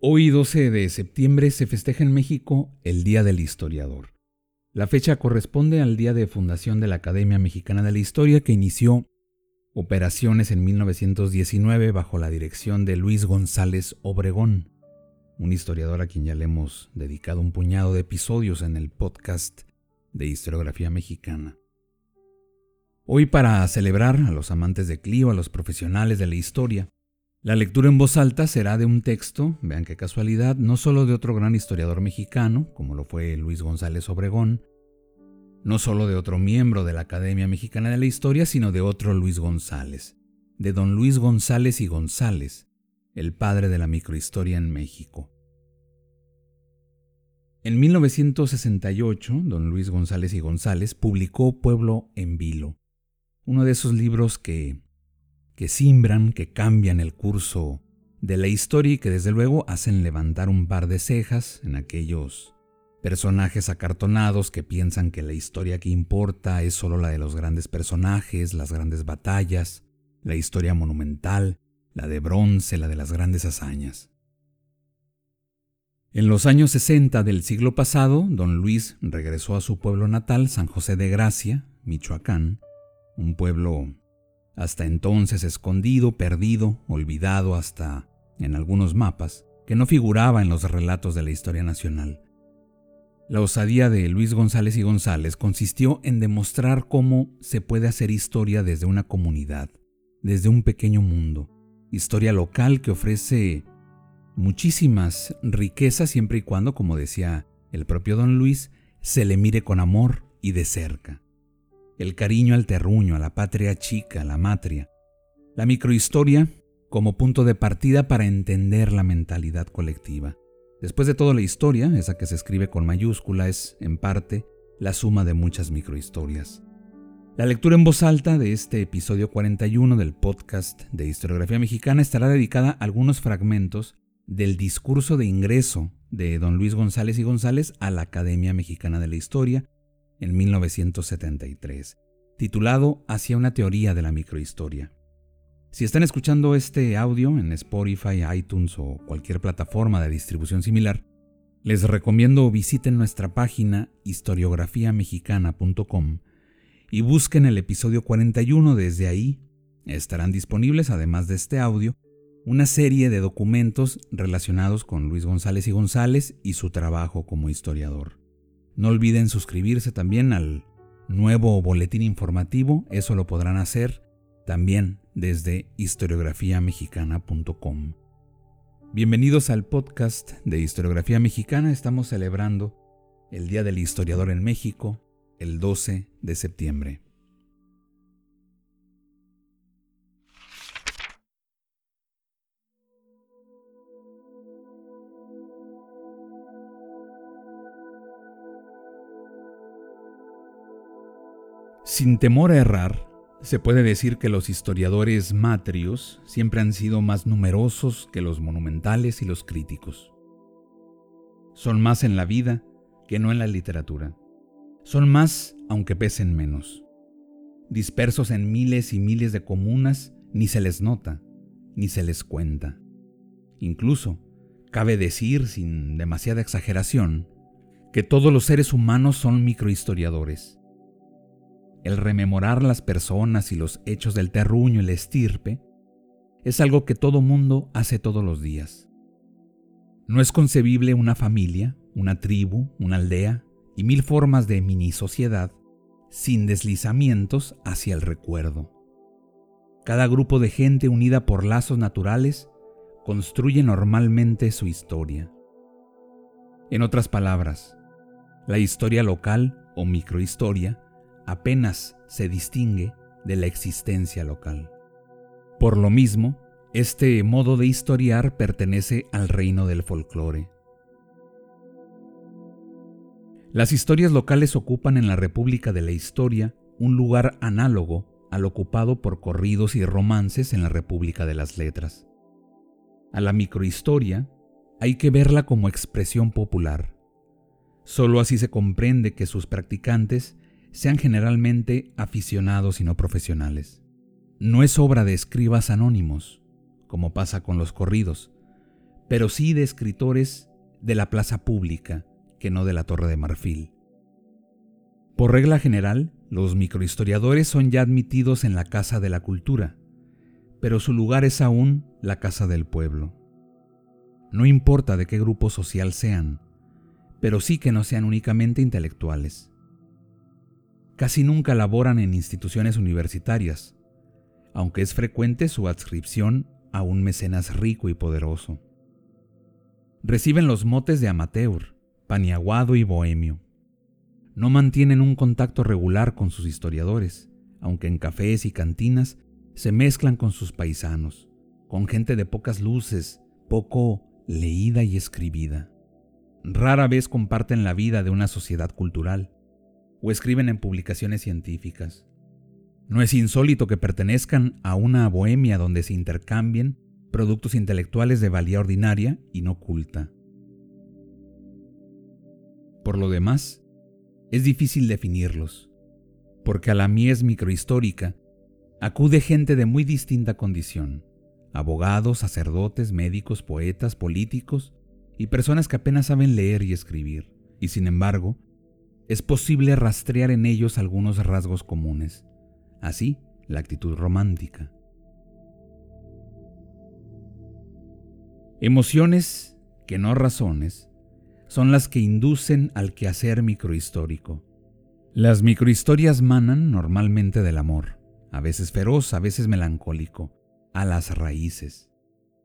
Hoy 12 de septiembre se festeja en México el Día del Historiador. La fecha corresponde al día de fundación de la Academia Mexicana de la Historia que inició operaciones en 1919 bajo la dirección de Luis González Obregón, un historiador a quien ya le hemos dedicado un puñado de episodios en el podcast de historiografía mexicana. Hoy para celebrar a los amantes de Clio, a los profesionales de la historia, la lectura en voz alta será de un texto, vean qué casualidad, no solo de otro gran historiador mexicano, como lo fue Luis González Obregón, no solo de otro miembro de la Academia Mexicana de la Historia, sino de otro Luis González, de don Luis González y González, el padre de la microhistoria en México. En 1968, don Luis González y González publicó Pueblo en Vilo, uno de esos libros que, que simbran, que cambian el curso de la historia y que desde luego hacen levantar un par de cejas en aquellos personajes acartonados que piensan que la historia que importa es solo la de los grandes personajes, las grandes batallas, la historia monumental, la de bronce, la de las grandes hazañas. En los años 60 del siglo pasado, don Luis regresó a su pueblo natal, San José de Gracia, Michoacán, un pueblo hasta entonces escondido, perdido, olvidado hasta en algunos mapas, que no figuraba en los relatos de la historia nacional. La osadía de Luis González y González consistió en demostrar cómo se puede hacer historia desde una comunidad, desde un pequeño mundo, historia local que ofrece muchísimas riquezas siempre y cuando, como decía el propio don Luis, se le mire con amor y de cerca. El cariño al terruño, a la patria chica, a la matria. La microhistoria como punto de partida para entender la mentalidad colectiva. Después de todo, la historia, esa que se escribe con mayúscula, es, en parte, la suma de muchas microhistorias. La lectura en voz alta de este episodio 41 del podcast de historiografía mexicana estará dedicada a algunos fragmentos del discurso de ingreso de don Luis González y González a la Academia Mexicana de la Historia en 1973, titulado Hacia una teoría de la microhistoria. Si están escuchando este audio en Spotify, iTunes o cualquier plataforma de distribución similar, les recomiendo visiten nuestra página historiografiamexicana.com y busquen el episodio 41 desde ahí. Estarán disponibles, además de este audio, una serie de documentos relacionados con Luis González y González y su trabajo como historiador. No olviden suscribirse también al nuevo boletín informativo, eso lo podrán hacer también desde historiografiamexicana.com. Bienvenidos al podcast de Historiografía Mexicana, estamos celebrando el Día del Historiador en México, el 12 de septiembre. Sin temor a errar, se puede decir que los historiadores matrios siempre han sido más numerosos que los monumentales y los críticos. Son más en la vida que no en la literatura. Son más aunque pesen menos. Dispersos en miles y miles de comunas, ni se les nota, ni se les cuenta. Incluso, cabe decir sin demasiada exageración, que todos los seres humanos son microhistoriadores el rememorar las personas y los hechos del terruño y la estirpe, es algo que todo mundo hace todos los días. No es concebible una familia, una tribu, una aldea y mil formas de mini sociedad sin deslizamientos hacia el recuerdo. Cada grupo de gente unida por lazos naturales construye normalmente su historia. En otras palabras, la historia local o microhistoria apenas se distingue de la existencia local. Por lo mismo, este modo de historiar pertenece al reino del folclore. Las historias locales ocupan en la República de la Historia un lugar análogo al ocupado por corridos y romances en la República de las Letras. A la microhistoria hay que verla como expresión popular. Solo así se comprende que sus practicantes sean generalmente aficionados y no profesionales. No es obra de escribas anónimos, como pasa con los corridos, pero sí de escritores de la plaza pública, que no de la Torre de Marfil. Por regla general, los microhistoriadores son ya admitidos en la Casa de la Cultura, pero su lugar es aún la Casa del Pueblo. No importa de qué grupo social sean, pero sí que no sean únicamente intelectuales. Casi nunca laboran en instituciones universitarias, aunque es frecuente su adscripción a un mecenas rico y poderoso. Reciben los motes de amateur, paniaguado y bohemio. No mantienen un contacto regular con sus historiadores, aunque en cafés y cantinas se mezclan con sus paisanos, con gente de pocas luces, poco leída y escribida. Rara vez comparten la vida de una sociedad cultural o escriben en publicaciones científicas. No es insólito que pertenezcan a una bohemia donde se intercambien productos intelectuales de valía ordinaria y no culta. Por lo demás, es difícil definirlos, porque a la mies microhistórica acude gente de muy distinta condición, abogados, sacerdotes, médicos, poetas, políticos y personas que apenas saben leer y escribir, y sin embargo, es posible rastrear en ellos algunos rasgos comunes, así la actitud romántica. Emociones que no razones son las que inducen al quehacer microhistórico. Las microhistorias manan normalmente del amor, a veces feroz, a veces melancólico, a las raíces,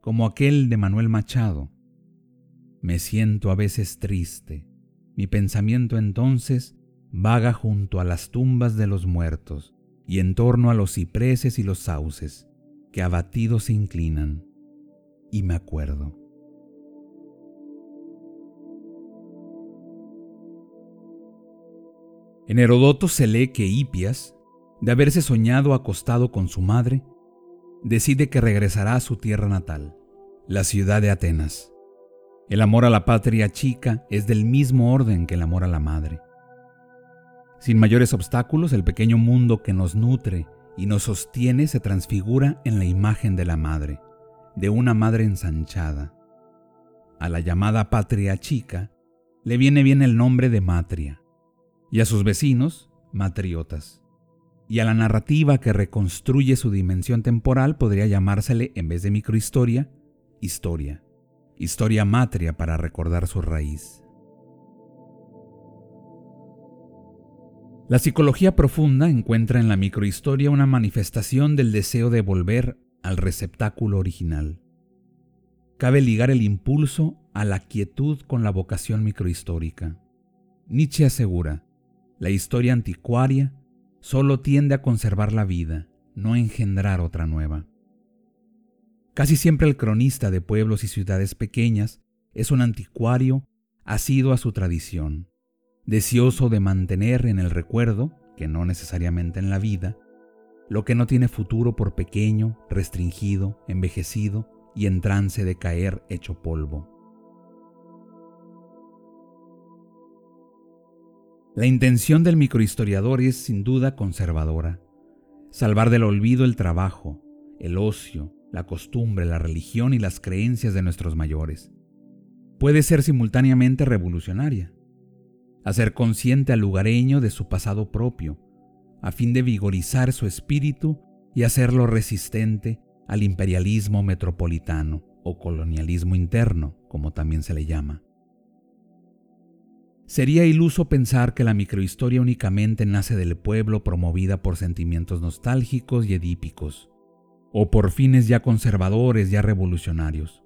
como aquel de Manuel Machado. Me siento a veces triste, mi pensamiento entonces vaga junto a las tumbas de los muertos y en torno a los cipreses y los sauces, que abatidos se inclinan, y me acuerdo. En Herodoto se lee que Hipias, de haberse soñado acostado con su madre, decide que regresará a su tierra natal, la ciudad de Atenas. El amor a la patria chica es del mismo orden que el amor a la madre. Sin mayores obstáculos, el pequeño mundo que nos nutre y nos sostiene se transfigura en la imagen de la madre, de una madre ensanchada. A la llamada patria chica le viene bien el nombre de matria, y a sus vecinos, matriotas. Y a la narrativa que reconstruye su dimensión temporal podría llamársele, en vez de microhistoria, historia. Historia matria para recordar su raíz. La psicología profunda encuentra en la microhistoria una manifestación del deseo de volver al receptáculo original. Cabe ligar el impulso a la quietud con la vocación microhistórica. Nietzsche asegura, la historia anticuaria solo tiende a conservar la vida, no a engendrar otra nueva. Casi siempre el cronista de pueblos y ciudades pequeñas es un anticuario asido a su tradición, deseoso de mantener en el recuerdo, que no necesariamente en la vida, lo que no tiene futuro por pequeño, restringido, envejecido y en trance de caer hecho polvo. La intención del microhistoriador es sin duda conservadora. Salvar del olvido el trabajo, el ocio, la costumbre, la religión y las creencias de nuestros mayores. Puede ser simultáneamente revolucionaria. Hacer consciente al lugareño de su pasado propio, a fin de vigorizar su espíritu y hacerlo resistente al imperialismo metropolitano o colonialismo interno, como también se le llama. Sería iluso pensar que la microhistoria únicamente nace del pueblo promovida por sentimientos nostálgicos y edípicos, o por fines ya conservadores, ya revolucionarios.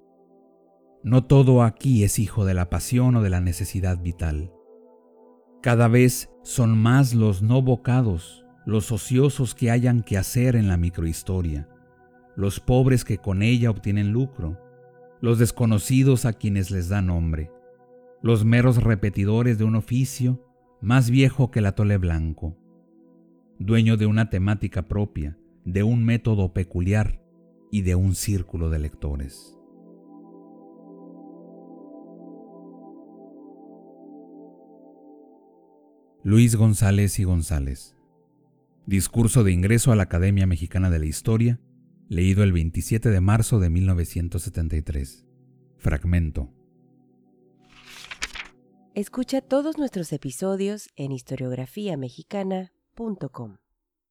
No todo aquí es hijo de la pasión o de la necesidad vital. Cada vez son más los no vocados los ociosos que hayan que hacer en la microhistoria, los pobres que con ella obtienen lucro, los desconocidos a quienes les da nombre, los meros repetidores de un oficio más viejo que el atole blanco, dueño de una temática propia, de un método peculiar y de un círculo de lectores. Luis González y González. Discurso de ingreso a la Academia Mexicana de la Historia, leído el 27 de marzo de 1973. Fragmento. Escucha todos nuestros episodios en historiografiamexicana.com.